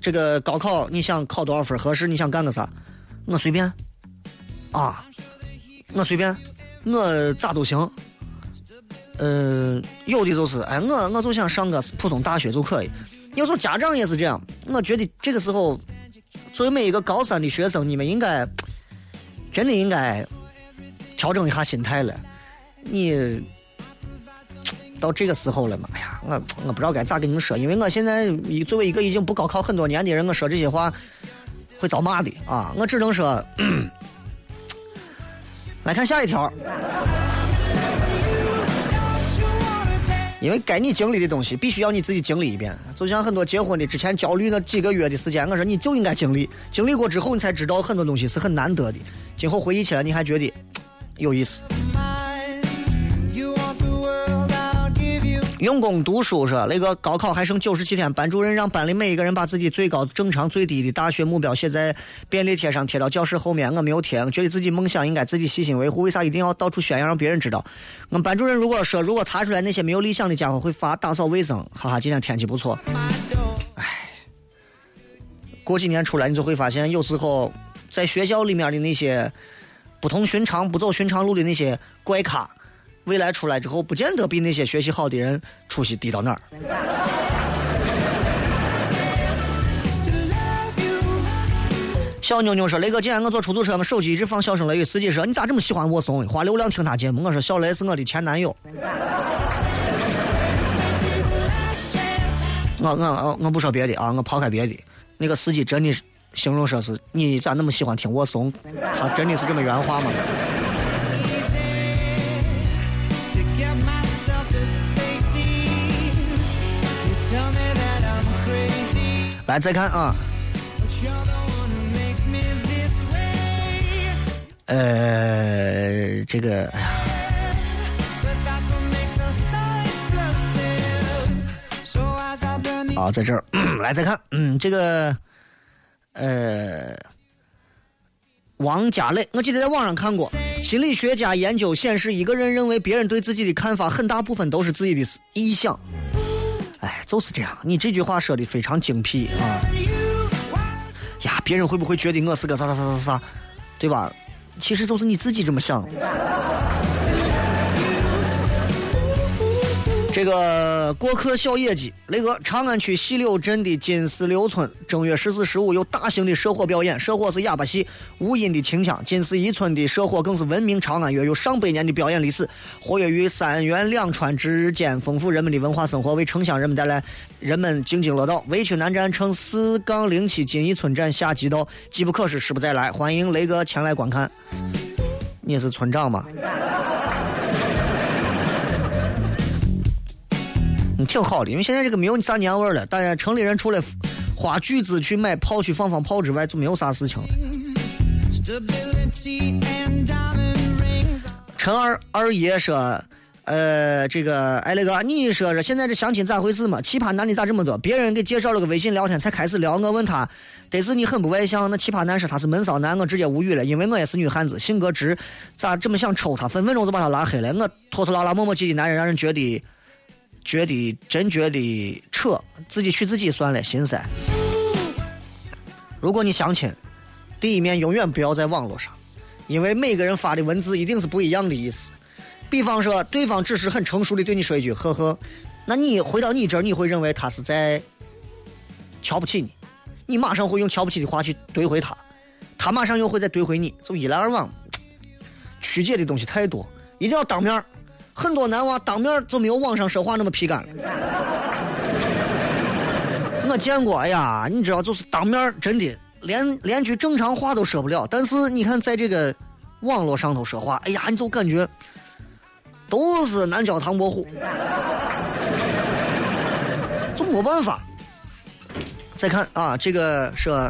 D: 这个高考你想考多少分合适？你想干个啥？我随便，啊，我随便，我咋都行。呃，有的就是，哎，我我就想上个普通大学就可以。有时候家长也是这样，我觉得这个时候，作为每一个高三的学生，你们应该真的应该调整一下心态了。你到这个时候了嘛？哎呀，我我不知道该咋跟你们说，因为我现在作为一个已经不高考很多年的人，我说这些话会遭骂的啊！我只能说，来看下一条。因为该你经历的东西，必须要你自己经历一遍。就像很多结婚的之前焦虑那几个月的时间，我说你就应该经历，经历过之后，你才知道很多东西是很难得的。今后回忆起来，你还觉得有意思。用功读书是那个高考还剩九十七天，班主任让班里每一个人把自己最高、正常、最低的大学目标写在便利贴上，贴到教室后面。我没有贴，觉得自己梦想应该自己细心维护。为啥一定要到处宣扬，让别人知道？我们班主任如果说，如果查出来那些没有理想的家伙，会罚打扫卫生。哈哈，今天天气不错。唉，过几年出来，你就会发现，有时候在学校里面的那些不同寻常、不走寻常路的那些怪咖。未来出来之后，不见得比那些学习好的人出息低到哪儿。小妞妞说：“雷哥，今天我坐出租车，我手机一直放小声雷雨。司机说：你咋这么喜欢我怂？花流量听他节目。我说：小雷是我的前男友。我我我不说别的啊，我抛开别的，那个司机真的形容说是你咋那么喜欢听我怂？他真的是这么原话吗？”来，再看啊，呃，这个，哎呀，啊，在这儿，来再看，嗯，这个，呃，王家磊，我记得在网上看过，心理学家研究显示，一个人认为别人对自己的看法，很大部分都是自己的臆想。哎，就是这样。你这句话说的非常精辟啊！呀，别人会不会觉得我是个啥啥啥啥啥，对吧？其实就是你自己这么想。这个过客小野鸡，那个长安区西柳镇的金丝柳村，正月十四、十五有大型的社火表演，社火是哑巴戏，无音的清腔。金丝一村的社火更是闻名长安，约有上百年的表演历史，活跃于三元两川之间，丰富人们的文化生活，为城乡人们带来人们津津乐道。委屈南站乘四杠零七金一村站下即到，机不可失，失不再来。欢迎雷哥前来观看。你是村长吗？挺好的，因为现在这个没有啥年味儿了，大家城里人除了花巨资去买炮去放放炮之外，就没有啥事情了。陈二二爷说：“呃，这个哎，那个你说说现在这相亲咋回事嘛？奇葩男的咋这么多？别人给介绍了个微信聊天才开始聊，我问他，得是你很不外向。那奇葩男说他是闷骚男，我直接无语了，因为我也是女汉子，性格直，咋这么想抽他？分分钟就把他拉黑了。我拖拖拉拉磨磨唧唧男人，让人觉得。”觉得真觉得扯，自己去自己算了，心塞。如果你相亲，第一面永远不要在网络上，因为每个人发的文字一定是不一样的意思。比方说，对方只是很成熟的对你说一句“呵呵”，那你回到你这儿，你会认为他是在瞧不起你，你马上会用瞧不起的话去怼回他，他马上又会再怼回你，就一来二往，曲解的东西太多，一定要当面很多男娃当面就没有网上说话那么皮干了。我见过，哎呀，你知道，就是当面真的连连句正常话都说不了。但是你看，在这个网络上头说话，哎呀，你就感觉都是南焦唐伯虎，就没办法。再看啊，这个说，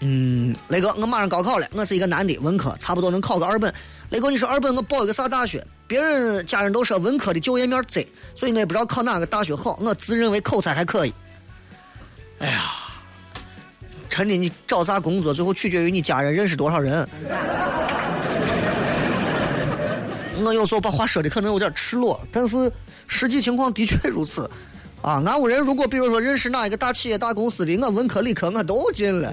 D: 嗯，雷哥，我马上高考了，我是一个男的，文科，差不多能考个二本。雷哥，你说二本我报一个啥大学？别人家人都说文科的就业面窄，所以我也不知道考哪个大学好。我自认为口才还可以。哎呀，真的，你找啥工作，最后取决于你家人认识多少人。我有时候把话说的可能有点赤裸，但是实际情况的确如此。啊，俺屋人如果比如说认识哪一个大企业、大公司的，我文科、理科我都进了。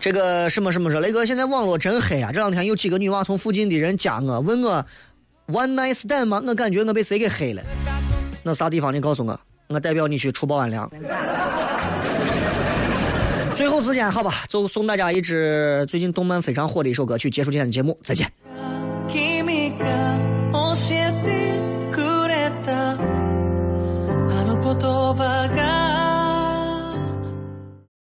D: 这个什么什么说，雷哥现在网络真黑啊，这两天有几个女娃从附近的人加我，问我 one night stand 吗？我感觉我被谁给黑了。那啥地方你告诉我，我代表你去除暴安良。最后时间好吧，就送大家一支最近动漫非常火的一首歌，去结束今天的节目，再见。